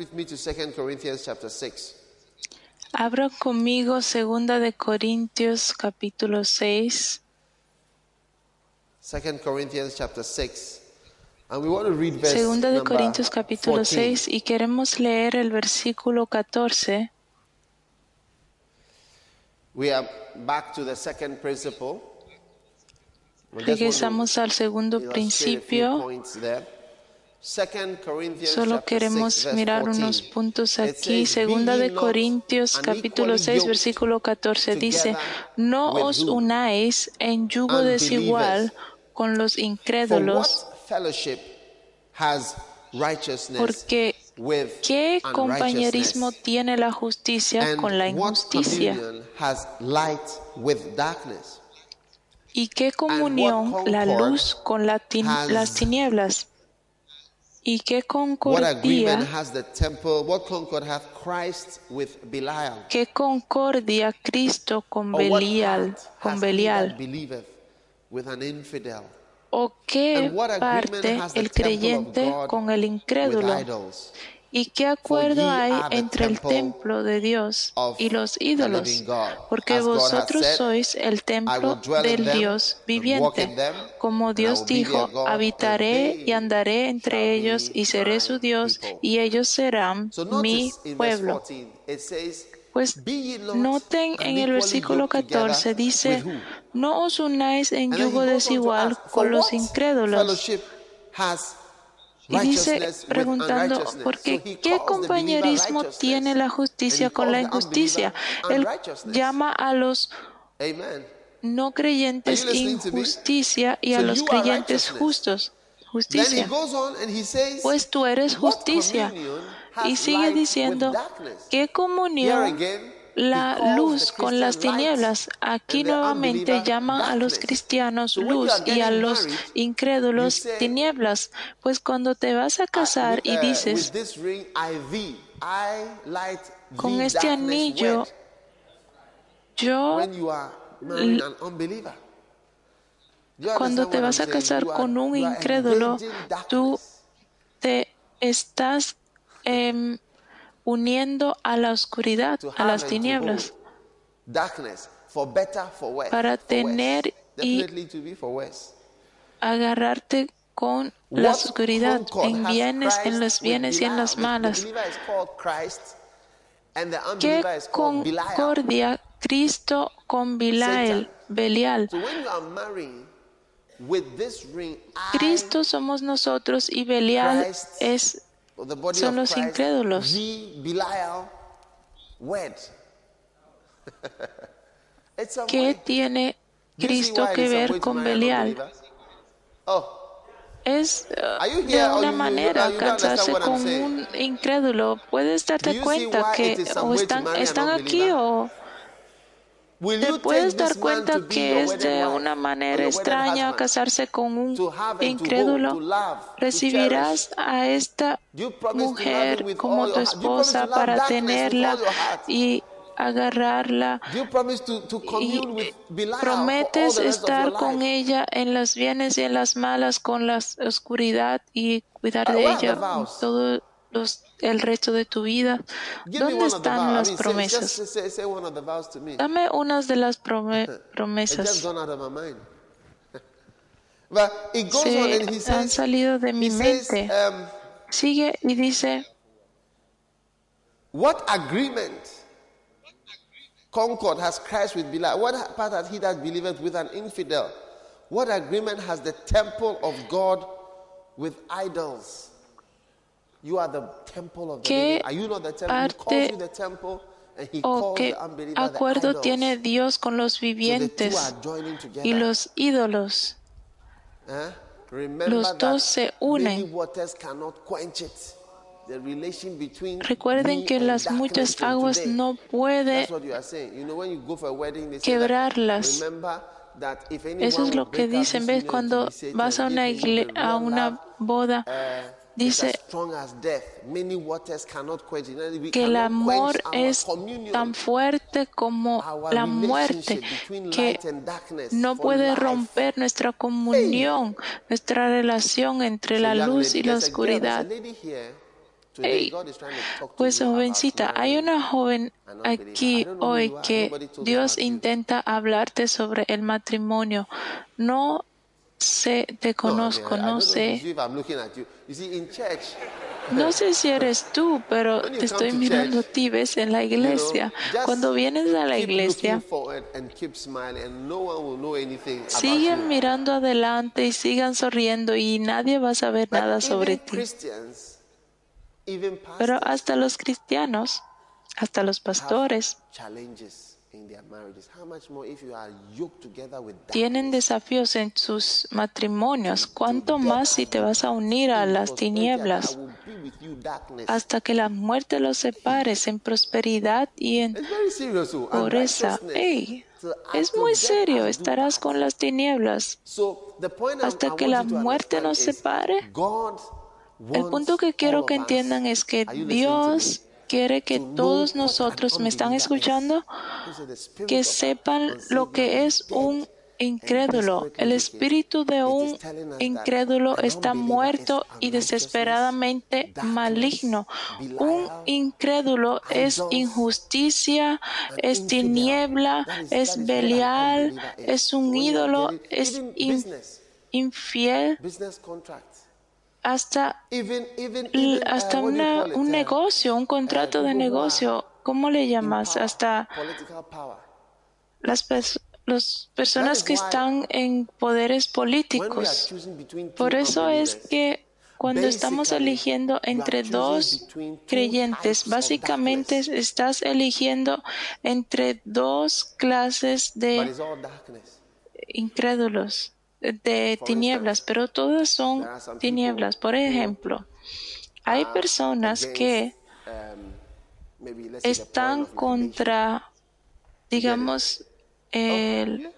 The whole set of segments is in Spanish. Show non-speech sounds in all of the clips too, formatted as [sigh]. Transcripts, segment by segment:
With me to 2 Corinthians chapter 6. Abra conmigo segunda de Corintios capítulo 6. 2 Corinthians chapter 6. And we want to read verse Segunda de Corintios capítulo 14. 6 y queremos leer el versículo 14. We are back to the second principle. Regresamos al segundo principio. points there. 2 Corinthians Solo chapter 6, queremos mirar 14. unos puntos aquí. Segunda "Be ye de Corintios capítulo unequally 6 yoked versículo 14 dice, no os unáis en yugo desigual con los incrédulos, porque ¿qué compañerismo tiene la justicia con la injusticia? ¿Y qué comunión la luz con la las tinieblas? ¿Y qué What agreement concordia, has the temple? What concord hath Christ with Belial? qué concordia Cristo con Belial, con Belial? ¿O qué And what agreement parte has the el creyente con el incrédulo? ¿Y qué acuerdo hay entre el templo de Dios y los ídolos? Porque vosotros sois el templo del Dios viviente. Como Dios dijo, habitaré y andaré entre ellos y seré su Dios y ellos serán mi pueblo. 14, it says, Pues noten en el versículo yoked together 14 dice, no os unáis en yugo desigual con los incrédulos. Y dice preguntando, porque ¿qué compañerismo tiene la justicia con la injusticia? Él llama a los no creyentes injusticia y a los creyentes justos. Justicia. Pues tú eres "What justicia. Y sigue diciendo, darkness?" ¿qué comunión la luz con las tinieblas? Aquí nuevamente unbeliever llama a los cristianos luz y a los incrédulos tinieblas. Pues cuando te vas a casar y dices, con este anillo, yo cuando te vas a casar con un incrédulo, tú te estás em, uniendo a la oscuridad, a las tinieblas, para tener y agarrarte con la oscuridad en bienes, en los bienes y en las malas. ¿Qué concordia Cristo con Bilael. Belial? Cristo somos nosotros y Belial es son los incrédulos. [laughs] ¿Qué tiene Cristo que ver con Belial? Oh, Es uh, de una manera casarse con un incrédulo. Puedes darte cuenta que o están, están aquí o te puedes dar cuenta que es de una manera extraña casarse con un incrédulo. Recibirás a esta mujer como tu esposa para tenerla y agarrarla y all prometes estar con ella en las bienes y en las malas, con la oscuridad y cuidar de ella vows? todo los, el resto de tu vida. ¿Dónde están las promesas? Dame unas de las promesas. Se [laughs] han salido de mi mente. um, Sigue y dice, What agreement? Concord has Christ with Belial. What part has he that believeth with an infidel? What agreement has the temple of God with idols? Calls parte ¿O qué acuerdo tiene Dios con los vivientes y los ídolos? Los dos se unen. Recuerden que las muchas aguas no puede quebrarlas. Eso es lo que dicen, ¿ves? Cuando vas a una, a una boda, uh, dice it's as strong as death. Many waters cannot quench it. We que el amor es tan fuerte como la muerte, que light and darkness no puede romper nuestra comunión, nuestra relación entre la luz y la oscuridad. Hey, Pues jovencita, hay una joven aquí hoy que Dios intenta hablarte sobre el matrimonio. No sé, te conozco, no sé. No sé si eres tú, pero te estoy to mirando a ti, ves, en la iglesia. Cuando vienes a la iglesia, sigan you. mirando adelante y sigan sonriendo y nadie va a saber nada sobre ti. Pero hasta los cristianos, hasta los pastores, tienen desafíos en sus matrimonios. ¿Cuánto más si te vas a unir a las tinieblas hasta que la muerte los separes en prosperidad y en oh, and pobreza? righteousness. ¡Ey! So Es muy serio, estarás con las tinieblas. Hasta que la muerte nos separe. El punto que quiero que entiendan es que Dios? Quiere que todos nosotros, ¿me están escuchando? He said, "The spirit Que sepan lo que es un incrédulo. El wicked." espíritu de un incrédulo está muerto y desesperadamente maligno. Un incrédulo es injusticia, es tiniebla, es Belial, es un ídolo, es in- infiel, hasta uh, hasta una, un uh, negocio, un contrato de who are negocio, ¿cómo le llamas? Hasta las las personas que están en poderes políticos. Por eso es que cuando estamos eligiendo entre dos creyentes, básicamente estás eligiendo entre dos clases de incrédulos, de tinieblas, pero todas son tinieblas. Por ejemplo, hay personas que um, están contra, digamos, el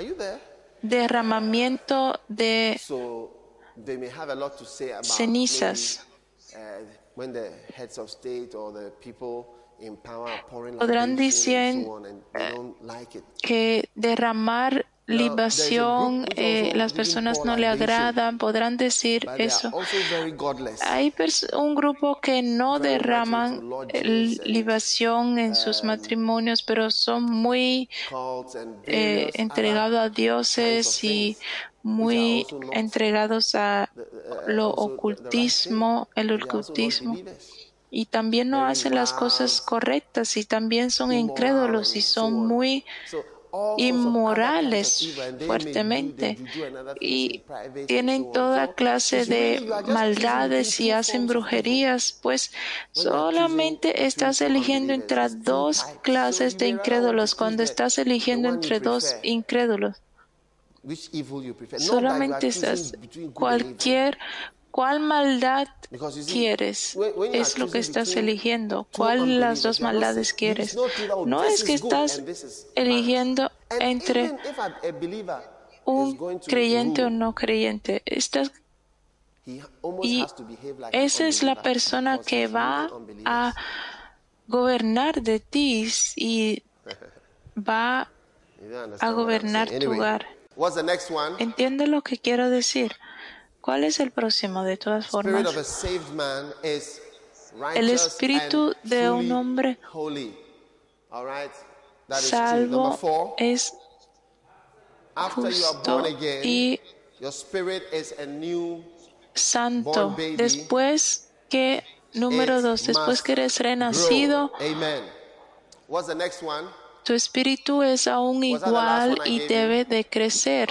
you there? derramamiento de So they may have a lot to say about cenizas. Podrán decir, it. que derramar libación, eh, las personas no le agradan, podrán decir eso. Hay un grupo que no derraman libación en sus matrimonios, pero son muy eh, entregados a dioses y muy entregados a uh, lo ocultismo, el ocultismo. Y también no hacen las cosas correctas y también son incrédulos y son on. muy Inmorales fuertemente. y tienen toda clase de maldades y hacen brujerías, pues solamente estás eligiendo entre dos clases de incrédulos. cuando estás eligiendo entre dos incrédulos. Solamente estás cualquier cuál maldad quieres es lo que estás eligiendo. cuál de las dos maldades quieres no es que estás eligiendo entre un creyente o no creyente estás y esa es la persona que va a gobernar de ti y [laughs] va a gobernar tu hogar. ¿Entiende lo que quiero decir? ¿Cuál es el próximo de todas formas? El espíritu de un hombre salvo es justo y santo. Después que Número dos, después que eres renacido, tu espíritu es aún igual y debe de crecer.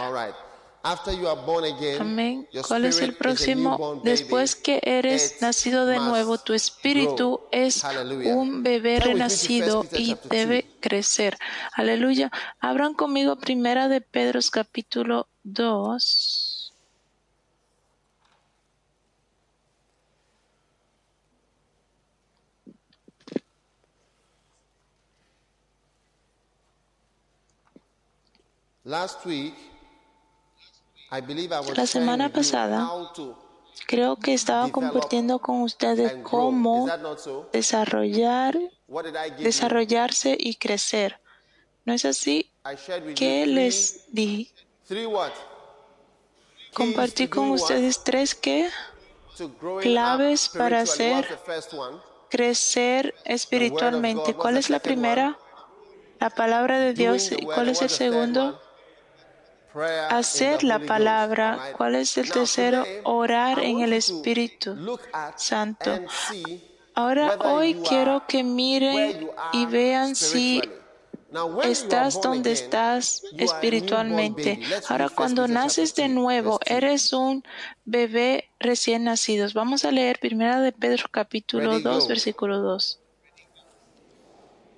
All right. After you are born again, Amén. ¿Cuál es el próximo? Después que eres nacido de nuevo, tu espíritu es un bebé renacido 1 Peter y debe 2. crecer. Aleluya. Abran conmigo primera de Pedro capítulo 2. Last week, La semana pasada, Creo que estaba compartiendo con ustedes cómo desarrollar, desarrollarse y crecer. ¿No es así? ¿Qué les di? Compartí con ustedes tres que claves para hacer crecer espiritualmente. ¿Cuál es la primera? La palabra de Dios. ¿Y cuál es el segundo? Hacer la palabra. ¿Cuál es el tercero? Orar en el Espíritu Santo. Ahora hoy quiero que miren y vean si estás donde estás espiritualmente. Ahora read 1 cuando naces de 2, nuevo, verse 2. eres un bebé recién nacido. Vamos a leer primera de Pedro capítulo Ready, 2, go. versículo 2.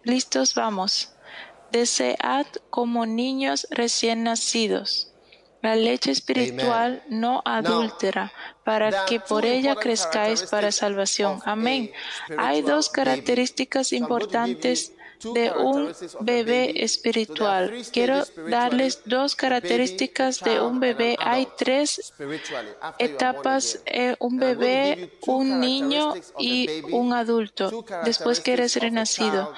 Listos, vamos. Desead como niños recién nacidos la leche espiritual no adúltera, para que por ella crezcáis para salvación. Amén. Hay dos características importantes de un bebé espiritual. Quiero darles dos características de un bebé. Hay tres etapas, eh, un bebé, un niño y un adulto, después que eres renacido.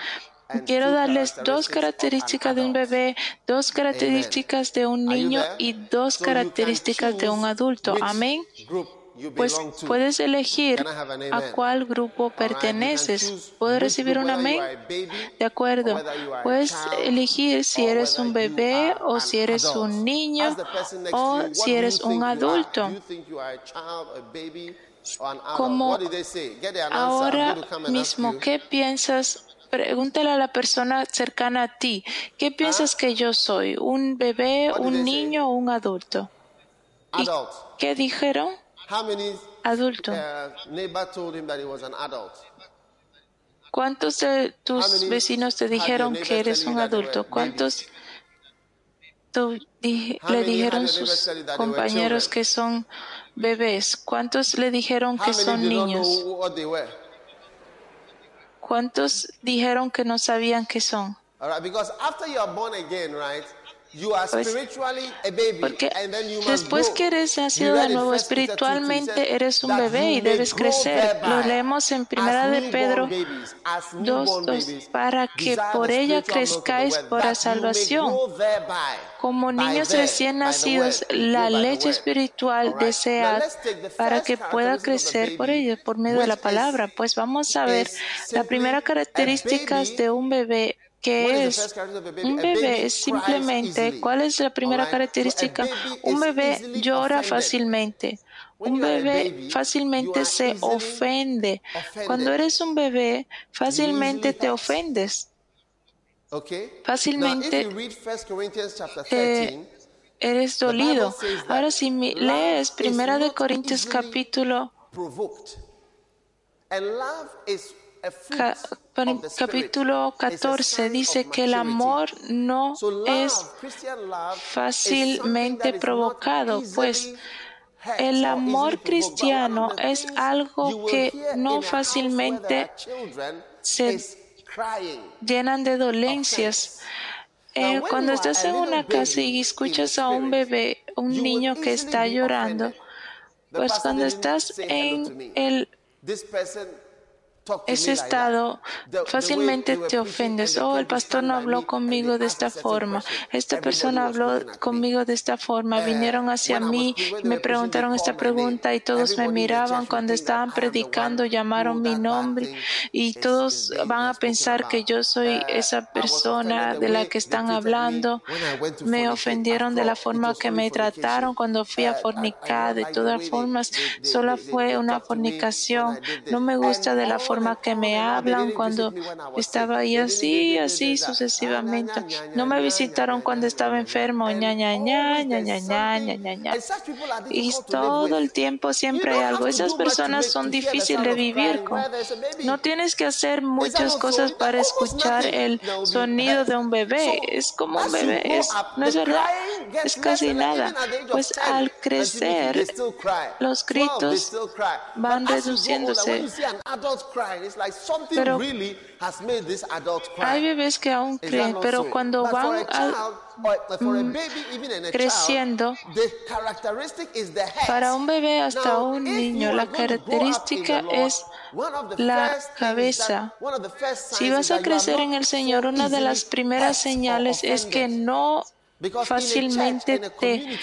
Quiero darles dos características de un bebé, dos características de un niño y dos características de un adulto. Amén. Pues puedes elegir a cuál grupo perteneces. ¿Puedo recibir un amén? De acuerdo. Puedes elegir si eres un bebé o si eres un niño o si eres un adulto. Como Ahora mismo. ¿qué piensas? Pregúntale a la persona cercana a ti. ¿Qué piensas que yo soy? ¿Un bebé, un niño o un adulto? ¿Y qué dijeron? Adulto. adult? ¿Cuántos de tus vecinos te dijeron que eres un adulto? ¿Cuántos le dijeron sus compañeros que son bebés? ¿Cuántos le dijeron que son niños? ¿Cuántos dijeron que no sabían qué son? All right, because after you are born again, right, Pues, Porque después que eres nacido de nuevo 1 Peter 2:2, it espiritualmente eres un bebé y debes crecer. Lo leemos en Primera de Pedro babies, as 2, newborn 2, babies, para que por ella crezcáis you may salvación. Como niños recién nacidos, la leche espiritual desead para que pueda crecer por ella por medio de la palabra. Pues vamos a ver is la simply primera a característica baby. de un bebé The es un bebé simplemente. ¿cuál es la primera característica? Un bebé llora fácilmente. Un bebé fácilmente se ofende. Cuando eres un bebé, fácilmente te ofendes. Fácilmente you read 1 Corinthians chapter te 13, eres dolido. Ahora si lees Primera de Corintios capítulo ca- capítulo It's a 14 sign dice que el amor no es fácilmente provocado, pues el or amor cristiano es algo que no fácilmente se llenan de dolencias. Eh, cuando estás en una casa y escuchas a un bebé, un niño que está llorando, pues cuando estás en el ese estado fácilmente te ofendes. Oh, el pastor no habló conmigo de esta forma. Esta persona habló conmigo de esta forma. Vinieron hacia mí, me preguntaron esta pregunta y todos me miraban cuando estaban predicando, llamaron mi nombre y todos van a pensar que yo soy esa persona de la que están hablando. Me ofendieron de la forma que me trataron cuando fui a fornicar. De todas formas, solo fue una fornicación. No me gusta de la forma que me hablan cuando estaba ahí así, así sucesivamente. No me visitaron cuando estaba enfermo, ña, ña, ña, ña, ña, Y todo el tiempo siempre hay algo. Esas personas son difíciles de vivir con. No tienes que hacer muchas cosas para escuchar el sonido de un bebé. Es como un bebé. Es, no es verdad. Es casi nada. Pues al crecer, los gritos van reduciéndose. Pero hay bebés que aún creen, pero cuando van mm, creciendo, para un bebé hasta un niño, la característica es la cabeza. Si vas a crecer en el Señor, una de las primeras señales es que no fácilmente te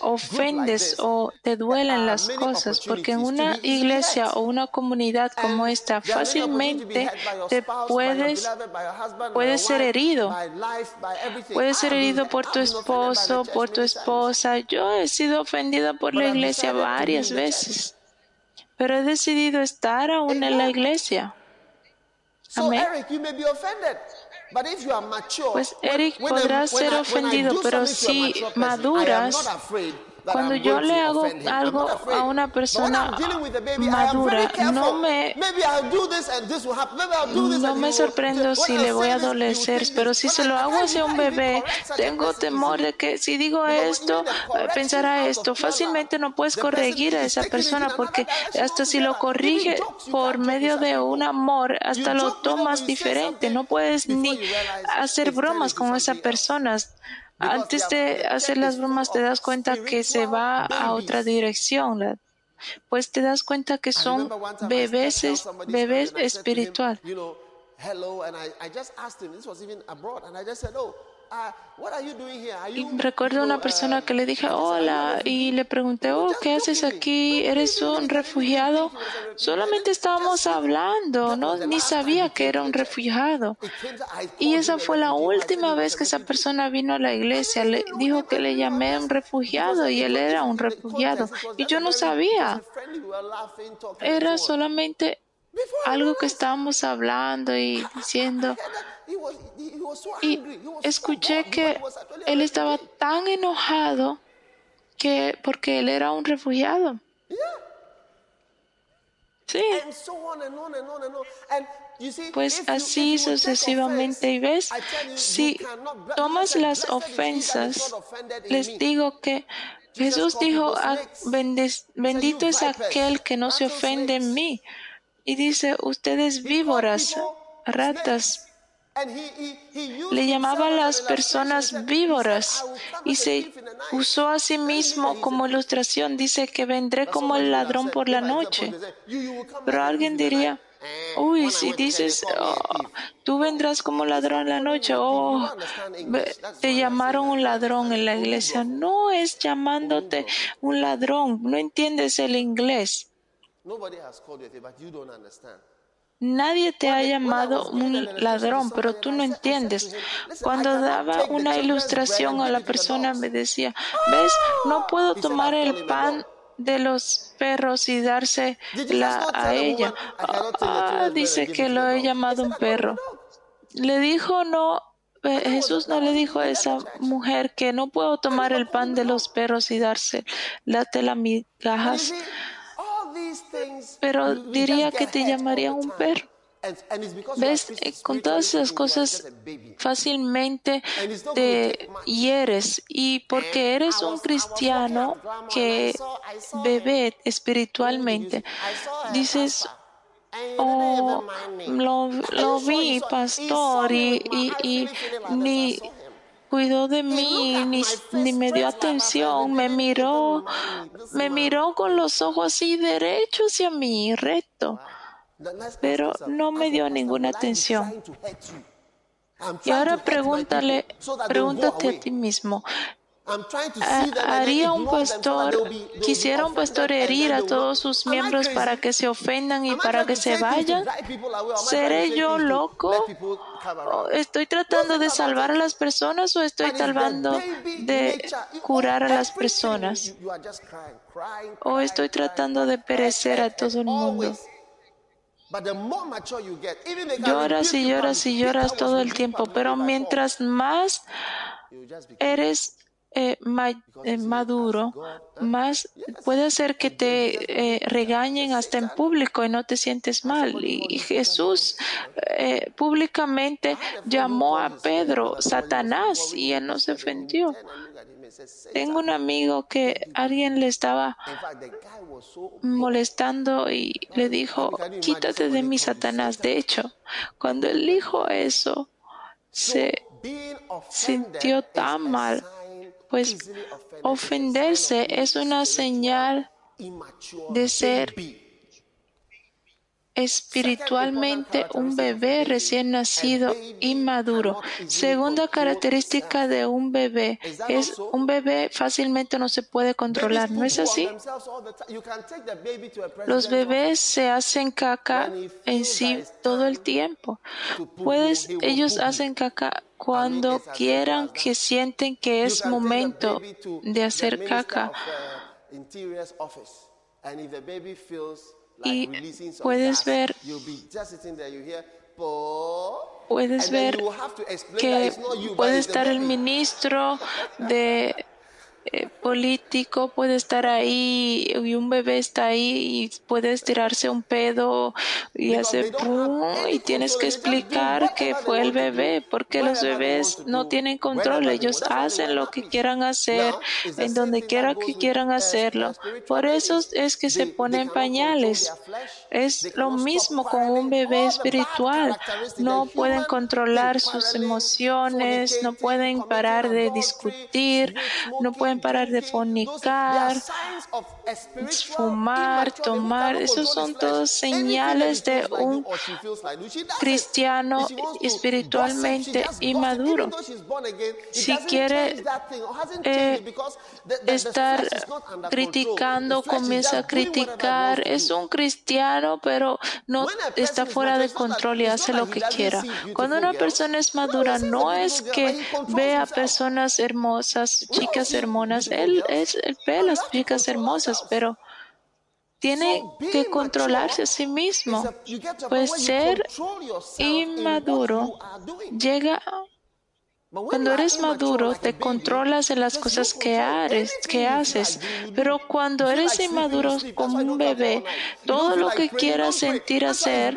ofendes o te duelen las cosas, porque en una iglesia o una comunidad como esta fácilmente te puedes, puedes ser herido. Puedes ser herido por tu esposo, por tu esposa. Yo he sido ofendida por la iglesia varias veces, pero he decidido estar aún en la iglesia. Amén. Pues Eric podrá ser ofendido, pero si maduras, cuando yo le hago algo a una persona madura, no me, no me sorprendo si le voy a adolecer, pero si se lo hago hacia un bebé, tengo temor de que si digo esto, pensará esto. Fácilmente no puedes corregir a esa persona porque hasta si lo corrige por medio de un amor, hasta lo tomas diferente. No puedes ni hacer bromas con esa persona antes de hacer las bromas te das cuenta que se va a otra dirección, pues te das cuenta que son bebés, bebés espiritual. Y recuerdo una persona que le dije hola y le pregunté, oh, ¿qué haces aquí? ¿Eres un refugiado? Solamente estábamos hablando, no ni sabía que era un refugiado. Y esa fue la última vez que esa persona vino a la iglesia. Le dijo que le llamé un refugiado y él era un refugiado. Y yo no sabía. Era solamente algo que estábamos hablando y [laughs] diciendo. Y escuché que él estaba tan enojado que porque él era un refugiado. Sí. Pues así sucesivamente. Y ves, si tomas las ofensas, les digo que Jesús dijo, ah, bendito es aquel que no se ofende en mí. Y dice, ustedes víboras, ratas, le llamaba a las personas víboras y se usó a sí mismo como ilustración. Dice que vendré como el ladrón por la noche. Pero alguien diría, uy, si dices, oh, tú vendrás como ladrón en la noche, oh, te llamaron un ladrón en la iglesia. No es llamándote un ladrón, no entiendes el inglés. Nadie te ha llamado un ladrón, pero tú no entiendes. Cuando daba una ilustración a la persona me decía, ves, no puedo tomar el pan de los perros y dársela a ella. Ah, dice que lo he llamado un perro. Le dijo no, eh, Jesús no le dijo a esa mujer que no puedo tomar el pan de los perros y dársela a migajas pero diría que te llamaría un perro. ¿Ves? Eh, con todas esas cosas fácilmente te hieres. Y porque eres un cristiano que bebe espiritualmente, dices, oh, lo, lo vi, pastor, y, y, y ni cuidó de mí, ni, ni, me dio atención, me miró, me miró con los ojos así derechos hacia mí, recto. pero no me dio ninguna atención. Y ahora pregúntale, pregúntate a ti mismo, ¿haría un pastor, quisiera un pastor herir a todos sus miembros para que se ofendan y para que se vayan? ¿Seré yo loco? ¿Estoy tratando de salvar a las personas o estoy tratando de curar a las personas? ¿O estoy tratando de perecer a todo el mundo? Lloras y lloras y lloras todo el tiempo, pero mientras más eres eh, eh, maduro, más puede ser que te eh, regañen hasta en público y no te sientes mal. Y Jesús públicamente llamó a Pedro Satanás y él no se ofendió. Tengo un amigo que alguien le estaba molestando y le dijo, quítate de mí, Satanás. De hecho, cuando él dijo eso, se sintió tan mal pues ofenderse es una señal de ser espiritualmente un bebé recién nacido inmaduro. Segunda característica de un bebé es un bebé fácilmente no se puede controlar, ¿no es así? Los bebés se hacen caca en sí todo el tiempo. Puedes, ellos hacen caca cuando quieran que sienten que es momento de hacer caca y puedes ver puedes ver que puede estar el ministro de eh, político puede estar ahí y un bebé está ahí y puede tirarse un pedo y hacer pum y tienes que explicar que fue el bebé porque los bebés no tienen control ellos hacen lo que quieran hacer en donde quiera que quieran hacerlo. por eso es que se ponen pañales. Es lo mismo con un bebé espiritual. no pueden controlar sus emociones no pueden parar de discutir no pueden parar de fornicar, fumar, tomar. Esos son todos señales de un cristiano espiritualmente inmaduro. Si quiere eh, estar criticando, comienza a criticar. Es un cristiano, pero no está fuera de control y hace lo que quiera. Cuando una persona es madura, no es que vea personas hermosas, chicas hermosas, él es el ve las chicas hermosas, pero tiene que controlarse a sí mismo. Pues ser inmaduro llega cuando eres maduro, te controlas en las cosas que, que haces, pero cuando eres inmaduro como un bebé, todo lo que quieras sentir hacer,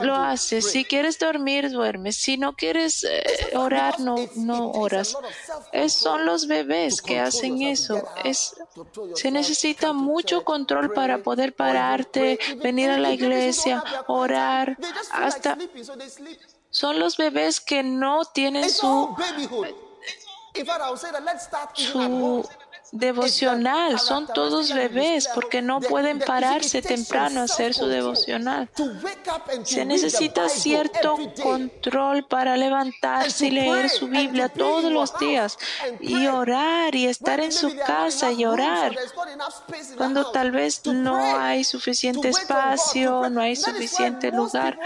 lo haces. Si quieres dormir, duermes. Si no quieres eh, orar, no, no oras. Es, son los bebés que hacen eso. Es, se necesita mucho control para poder pararte, venir a la iglesia, orar, hasta son los bebés que no tienen su, su devocional. Son todos bebés porque no pueden pararse temprano a hacer su devocional. Se necesita cierto control para levantarse y leer su Biblia todos los días y orar y estar en su casa y orar cuando tal vez no hay suficiente espacio, no hay suficiente lugar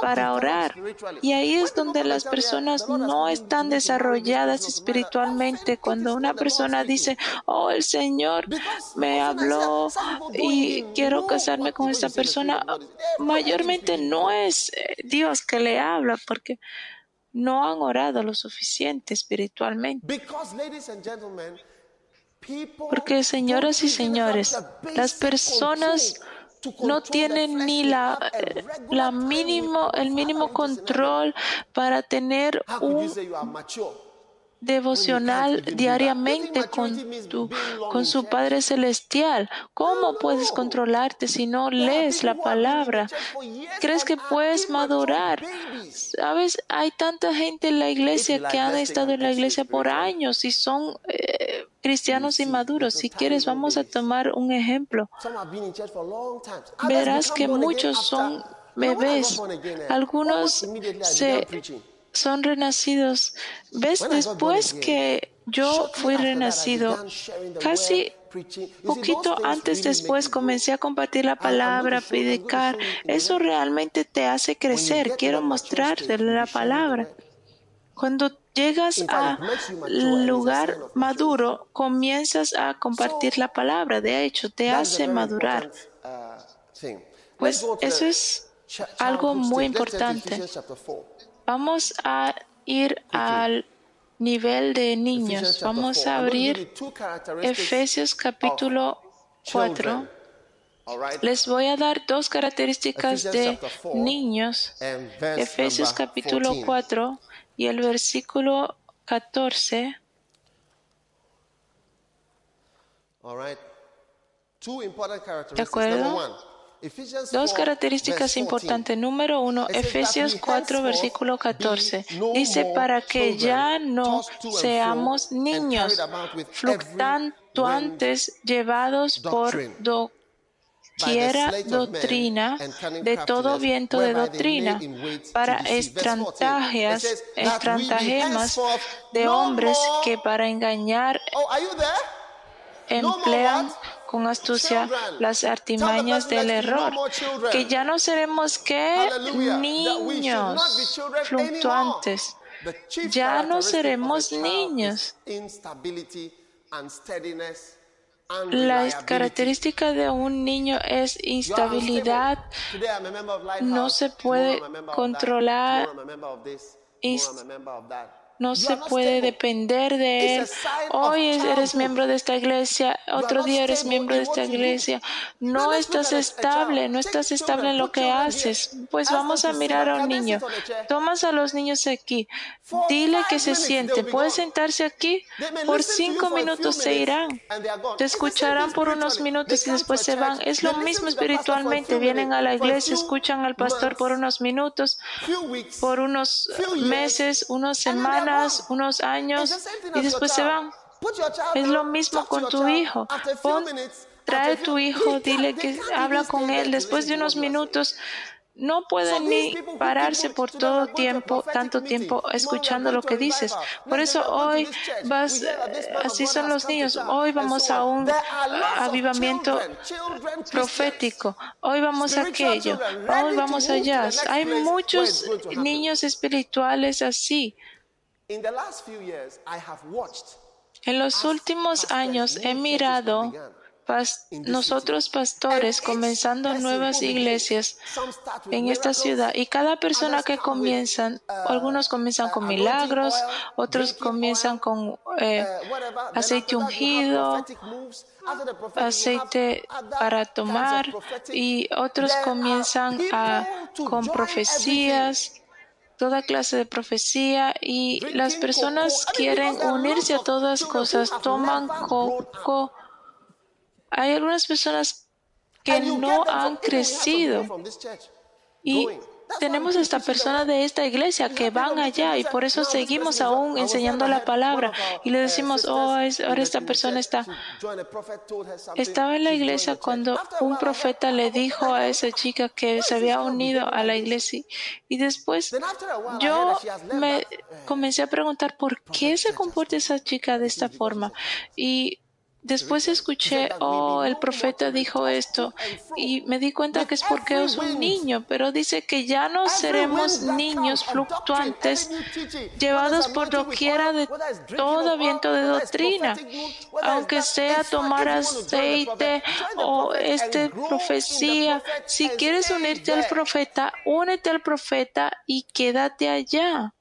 para orar. Y ahí es donde las personas no están desarrolladas espiritualmente. Cuando una persona dice, oh, el Señor me habló y quiero casarme con esta persona, mayormente no es eh, Dios que le habla porque no han orado lo suficiente espiritualmente. Porque, señoras y señores, las personas no tienen ni la, eh, la mínimo, el mínimo control para tener un devocional diariamente con, tu, con su Padre Celestial. ¿Cómo puedes controlarte si no lees la palabra? ¿Crees que puedes madurar? Sabes, hay tanta gente en la iglesia que han estado en la iglesia por años y son eh, cristianos inmaduros. Si quieres, vamos a tomar un ejemplo. Verás que muchos son bebés. Algunos se son renacidos. ¿Ves? Después que yo fui renacido, casi poquito antes después comencé a compartir la palabra, a predicar. Eso realmente te hace crecer. Quiero mostrarte la palabra. Cuando llegas al lugar maduro, comienzas a compartir la palabra. De hecho, te hace madurar. Pues eso es algo muy importante. Vamos a ir al nivel de niños. Vamos a abrir Efesios capítulo 4. Les voy a dar dos características de niños. Efesios capítulo 4 y el versículo 14. ¿De acuerdo? Dos características importantes. Número uno, Efesios 4, versículo 14. Dice, para que ya no seamos niños fluctuantes llevados por doquiera doctrina de todo viento de doctrina para estrantajeas, estrantagemas de hombres que para engañar oh, emplean con astucia las artimañas del error, que ya no seremos que niños fluctuantes, ya no seremos niños. La característica de un niño es instabilidad, no se puede controlar no se puede depender de él. Hoy eres miembro de esta iglesia, otro día eres miembro de esta iglesia. No estás estable, no estás estable en lo que haces. Pues vamos a mirar a un niño. Tomas a los niños aquí. Dile que se siente. Puede sentarse aquí. Por cinco minutos se irán. Te escucharán por unos minutos y después se van. Es lo mismo espiritualmente. Vienen a la iglesia, escuchan al pastor por unos minutos, por unos meses, unas semanas unos años y después se van. Es lo mismo con tu hijo. trae tu hijo, dile que habla con él. Después de unos minutos, no pueden ni pararse por todo tiempo, tanto tiempo escuchando lo que dices. Por eso hoy vas, así son los niños. Hoy vamos a un avivamiento profético. Hoy vamos a aquello. Hoy vamos allá. Hay muchos niños espirituales así. En los últimos años he mirado nosotros pastores comenzando nuevas iglesias en esta ciudad y cada persona que comienzan, uh, algunos comienzan con milagros, otros comienzan con eh, uh, aceite ungido, aceite para tomar y otros comienzan con profecías toda clase de profecía y las personas quieren unirse a todas cosas, toman coco. Hay algunas personas que no han crecido y tenemos esta persona de esta iglesia que van allá y por eso seguimos aún enseñando la palabra. Y le decimos, oh, ahora esta persona está. Estaba en la iglesia cuando un profeta le dijo a esa chica que se había unido a la iglesia. Y después yo me comencé a preguntar por qué se comporta esa chica de esta forma y Después escuché, oh, el profeta dijo esto y me di cuenta que es porque es un niño, pero dice que ya no seremos niños fluctuantes llevados por doquiera de todo viento de doctrina, aunque sea tomar aceite o esta profecía. Si quieres unirte al profeta, únete al profeta y quédate allá.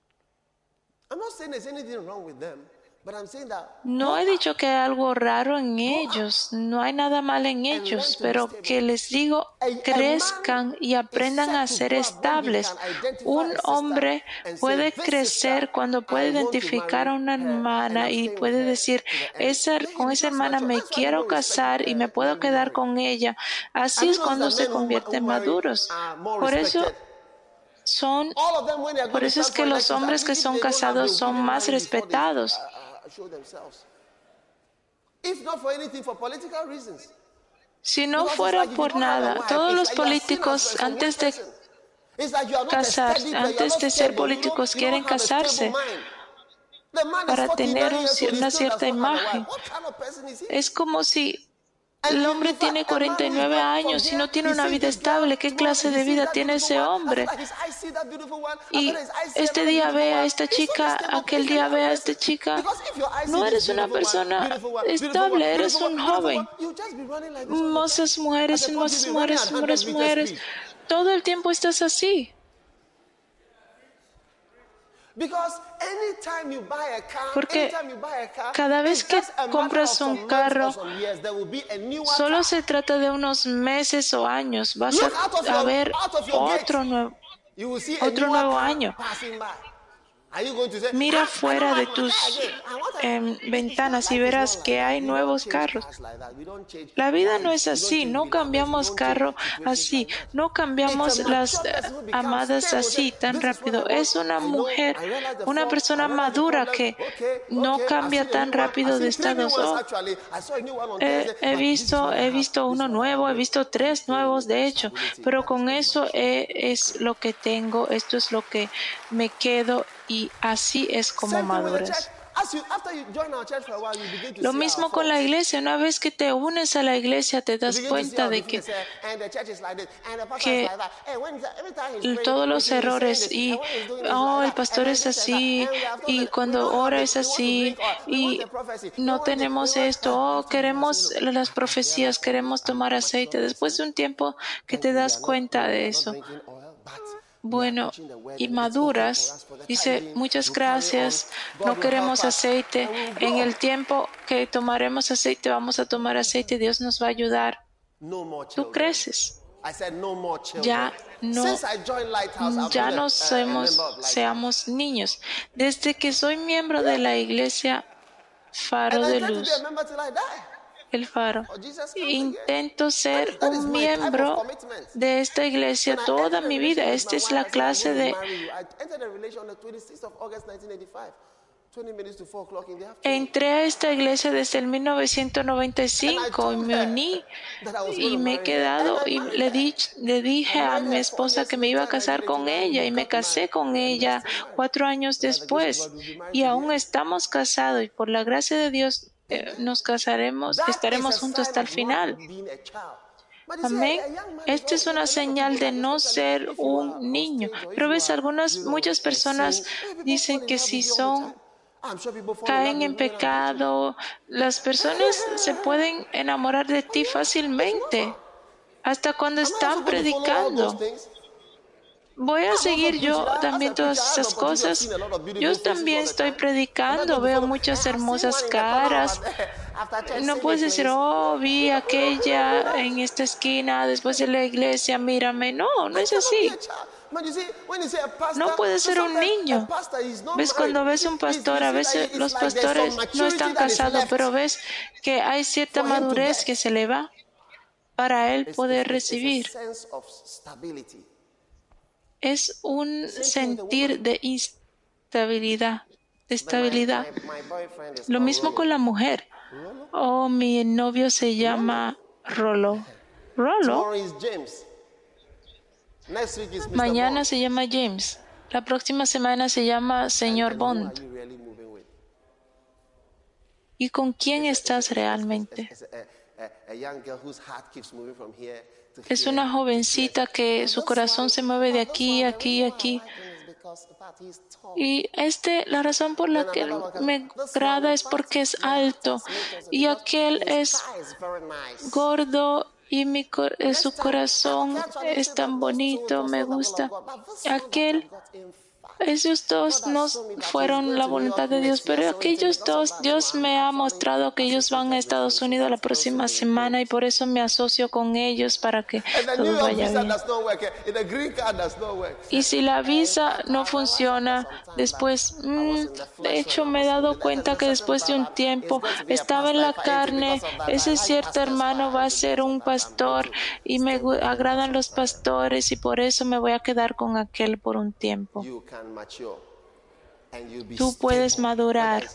No he dicho que hay algo raro en ellos, no hay nada mal en ellos, pero que les digo, crezcan y aprendan a ser estables. Un hombre puede crecer cuando puede identificar a una hermana y puede decir, esa, con esa hermana me quiero casar y me puedo quedar con ella. Así es cuando se convierten maduros. Por eso son, por eso es que los hombres que son casados son más respetados. Si no fuera por nada, todos los políticos antes de casar. Antes de ser políticos quieren casarse para tener una cierta imagen. Es como si el hombre tiene 49 años y no tiene una vida estable. ¿Qué clase de vida tiene ese hombre? Y este día ve a esta chica, aquel día ve a esta chica. No eres una persona estable, eres un joven. Mozas mujeres, mozas mujeres, mujeres, mujeres. Todo el tiempo estás así. Porque cada vez que compras un carro, solo se trata de unos meses o años. Vas a, ver otro nuevo, otro nuevo año. Mira fuera de tus em, ventanas y verás que hay nuevos carros. La vida no es así, no cambiamos carro así, no cambiamos las amadas así tan rápido. Es una mujer, una persona madura que no cambia tan rápido de estados. Oh, he, visto, he visto uno nuevo, he visto tres nuevos de hecho, pero con eso es lo que tengo, esto es lo que me quedo y así es como maduras. Lo mismo con la iglesia. Una vez que te unes a la iglesia, te das cuenta de que, todos los errores y, oh, el pastor es así, y cuando ora es así, y no tenemos esto, oh, queremos las profecías, queremos tomar aceite. Después de un tiempo que te das cuenta de eso bueno y maduras. Dice, muchas gracias, no queremos aceite. En el tiempo que tomaremos aceite, vamos a tomar aceite, Dios nos va a ayudar. Tú creces. Ya no, ya no somos, seamos niños. Desde que soy miembro de la iglesia Faro de Luz, el faro. Intento ser un miembro de esta iglesia toda mi vida. Esta es la clase de... Entré a esta iglesia desde el 1995 y me uní y me he quedado y le, le dije a mi esposa que me iba a casar con ella y me casé con ella cuatro años después. y aún estamos casados y por la gracia de Dios nos casaremos, estaremos juntos hasta el final. Amén. Esta es una señal de no ser un niño. Pero ves, algunas, muchas personas dicen que si son caen en pecado, las personas se [laughs] pueden enamorar de ti fácilmente, hasta cuando están predicando. Voy a seguir yo también todas esas cosas. Yo también estoy predicando, veo muchas hermosas caras. [laughs] No puedes decir, oh, vi aquella en esta esquina después de la iglesia, mírame. No, no es así. No puede ser un niño. ¿Ves cuando ves un pastor? A veces los pastores no están casados, pero ves que hay cierta madurez que se le va para él poder recibir es un sentir de instabilidad, de estabilidad. Lo mismo con la mujer. Oh, mi novio se llama Rolo. Rolo. Mañana se llama James. La próxima semana se llama Señor Bond. ¿Y con quién estás realmente? Es una jovencita que su corazón se mueve de aquí, aquí, aquí. Y este, la razón por la que me agrada es porque es alto y aquel es gordo y mi, su corazón es tan bonito, me gusta. Aquel esos dos no fueron la voluntad de Dios, pero aquellos dos, Dios me ha mostrado que ellos van a Estados Unidos la próxima semana y por eso me asocio con ellos para que todo vaya bien. Y si la visa no funciona, después, mm, de hecho me he dado cuenta que después de un tiempo estaba en la carne, ese cierto hermano va a ser un pastor y me agradan los pastores y por eso me voy a quedar con aquel por un tiempo tú puedes madurar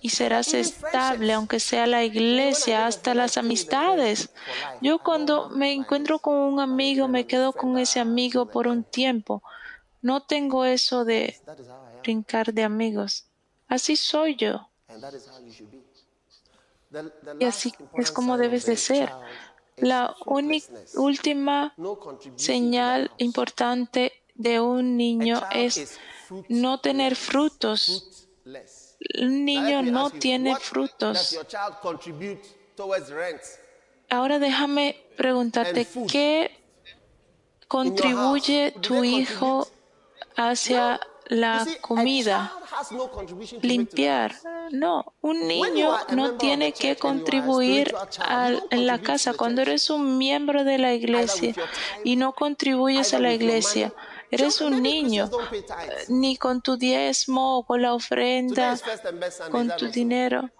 y serás estable, aunque sea la iglesia, hasta las amistades. Yo cuando me encuentro con un amigo, me quedo con ese amigo por un tiempo. No tengo eso de brincar de amigos. Así soy yo. Y así es como debes de ser. La última señal importante de un niño es no tener frutos. Un niño no tiene frutos. Ahora déjame preguntarte, ¿qué contribuye tu hijo hacia la comida? limpiar. No, un niño no tiene que contribuir en la casa. Cuando eres un miembro de la iglesia y no contribuyes a la iglesia, eres un niño, ni con tu diezmo o con la ofrenda, con tu dinero.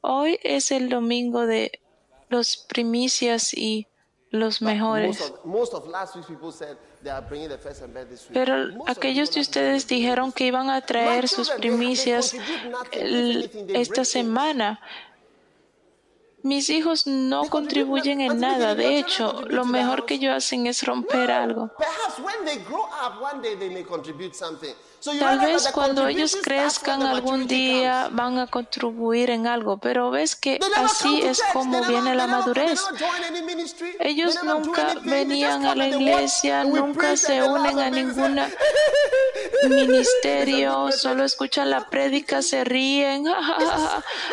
Hoy es el domingo de los primicias y los mejores. Pero aquellos de ustedes dijeron que iban a traer sus primicias esta semana. Mis hijos no contribuyen en nada. De hecho, lo mejor que ellos hacen es romper algo. Tal vez cuando ellos crezcan algún día van a contribuir en algo, pero ves que así es como viene la madurez. Ellos nunca venían a la iglesia, nunca se unen a ningún [laughs] ministerio, solo escuchan la prédica, se ríen. [laughs]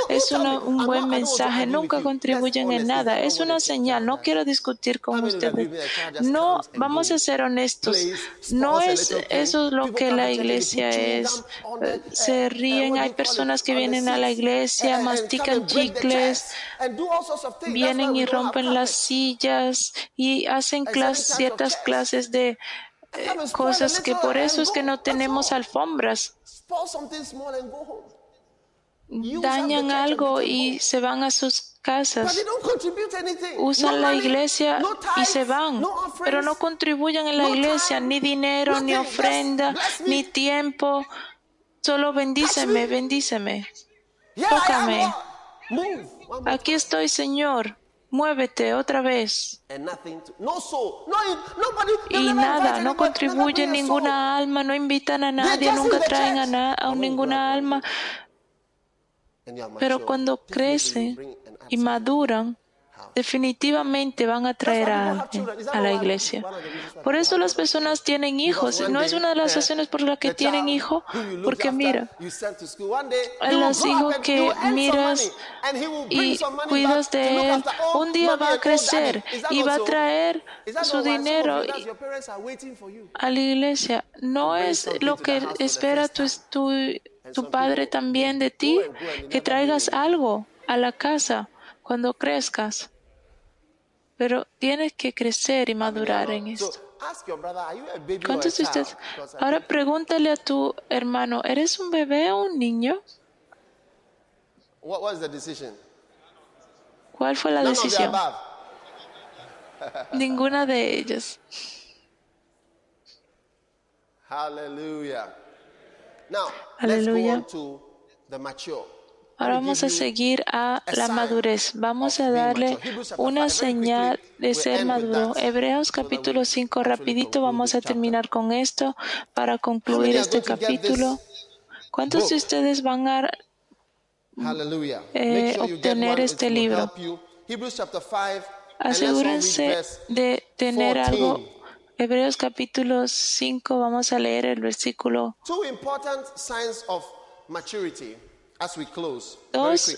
Es [laughs] un buen mensaje, nunca contribuyen en nada. Es una señal, no quiero discutir con ustedes. No, vamos a ser honestos. No es eso lo que la iglesia es. Eh, se ríen, hay personas que vienen a la iglesia, mastican chicles, vienen y rompen las sillas y hacen ciertas clases de eh, cosas que por eso es que no tenemos alfombras dañan algo y se van a sus casas. Usan la iglesia y se van, pero no contribuyen en la iglesia ni dinero, ni ofrenda, ni tiempo. Solo bendíceme, bendíceme. Tócame. Aquí estoy, Señor. Muévete otra vez. Y nada, no contribuyen ninguna alma, no invitan a nadie, nunca traen a, a ninguna alma. Pero cuando crecen y maduran, definitivamente van a traer a a la iglesia. Por eso las personas tienen hijos. No es una de las razones por las que tienen hijos, porque mira, a los hijos que miras y cuidas de él, un día va a crecer y va a traer su dinero a la iglesia. No es lo que espera tu, tu tu padre también de ti, que traigas algo a la casa cuando crezcas. Pero tienes que crecer y madurar en esto. ¿Cuántos de ustedes? Ahora pregúntale a tu hermano, ¿eres un bebé o un niño? ¿Cuál fue la decisión? [laughs] Ninguna de ellas. Aleluya. Aleluya. Ahora vamos a seguir a la madurez. Vamos a darle una señal de ser maduro. Hebreos capítulo 5, rapidito vamos a terminar con esto para concluir este capítulo. ¿Cuántos de ustedes van a eh, obtener este libro? Asegúrense de tener algo Hebreos capítulo 5, vamos a leer el versículo. Dos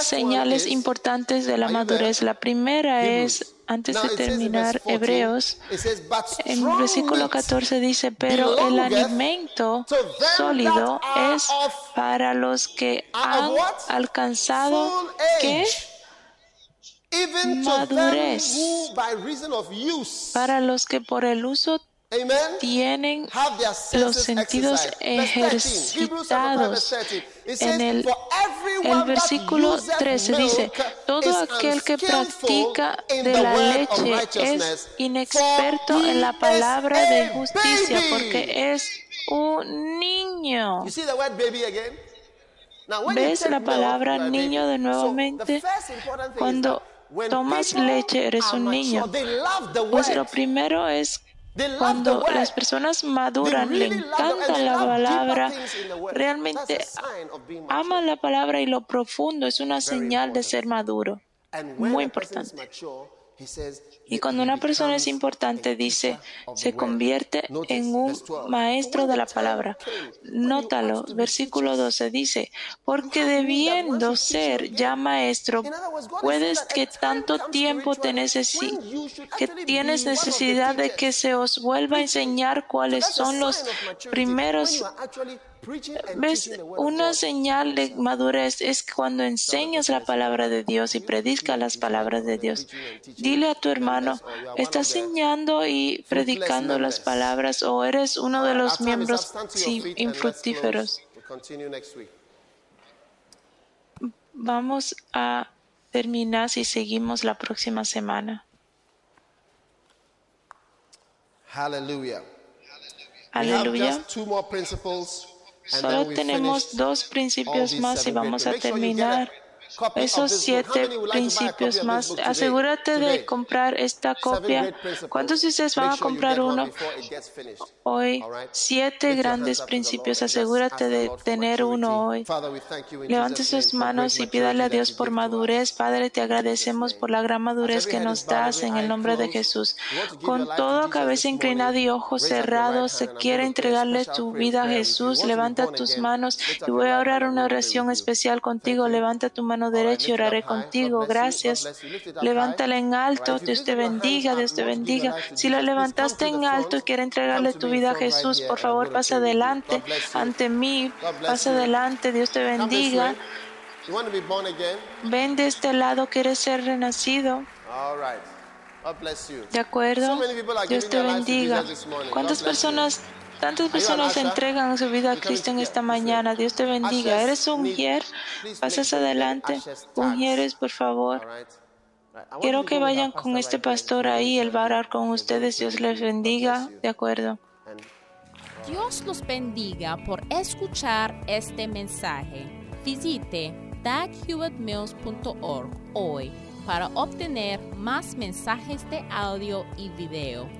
señales importantes de la madurez. La primera es, antes de terminar, Hebreos, en el versículo 14 dice, pero el alimento sólido es para los que han alcanzado que madurez. para los que por el uso tienen los sentidos ejercitados. En el, el versículo 13 dice, todo aquel que practica de la leche es inexperto en la palabra de justicia porque es un niño. ¿Ves la palabra niño de nuevamente? Cuando tomas leche eres un niño. Pues lo primero es cuando las personas maduran, le encanta la palabra, realmente aman la palabra y lo profundo es una señal de ser maduro. Muy importante. Y cuando una persona es importante, dice, se convierte en un maestro de la palabra. Nótalo, versículo 12 dice, porque debiendo ser ya maestro, puedes que tanto tiempo te que tienes necesidad de que se os vuelva a enseñar cuáles son los primeros ¿Ves? Una señal de madurez es cuando enseñas la palabra de Dios y predicas las palabras de Dios. Dile a tu hermano, ¿estás enseñando y predicando las palabras o eres uno de los miembros infructíferos? Vamos a terminar si seguimos la próxima semana. Aleluya. Aleluya. Solo tenemos dos principios más y vamos a terminar esos siete principios más. Asegúrate de comprar esta copia. ¿Cuántos de ustedes van a comprar uno? Hoy, siete grandes principios. Asegúrate de tener uno hoy. Levante sus manos y pídale a Dios por madurez. Padre, te agradecemos por la gran madurez que nos das en el nombre de Jesús. Con todo cabeza inclinada y ojos cerrados, se quiere entregarle tu vida a Jesús. Levanta tus manos y voy a orar una oración especial contigo. Levanta tu mano derecho y oraré contigo. Gracias. Levántala en alto. Dios te bendiga. Dios te bendiga. Si la levantaste en alto y quiere entregarle tu vida a Jesús, por favor, pasa adelante ante mí. Pasa adelante. Dios te bendiga. Ven de este lado. ¿Quieres ser renacido? De acuerdo. Dios te bendiga. ¿Cuántas personas Tantas personas entregan su vida a Cristo en esta mañana. Dios te bendiga. ¿Eres un mujer? Pasas adelante. Ungieres, por favor. Quiero que vayan con este pastor ahí. Él va a orar con ustedes. Dios les bendiga. De acuerdo. Dios los bendiga por escuchar este mensaje. Visite daghewittmills.org hoy para obtener más mensajes de audio y video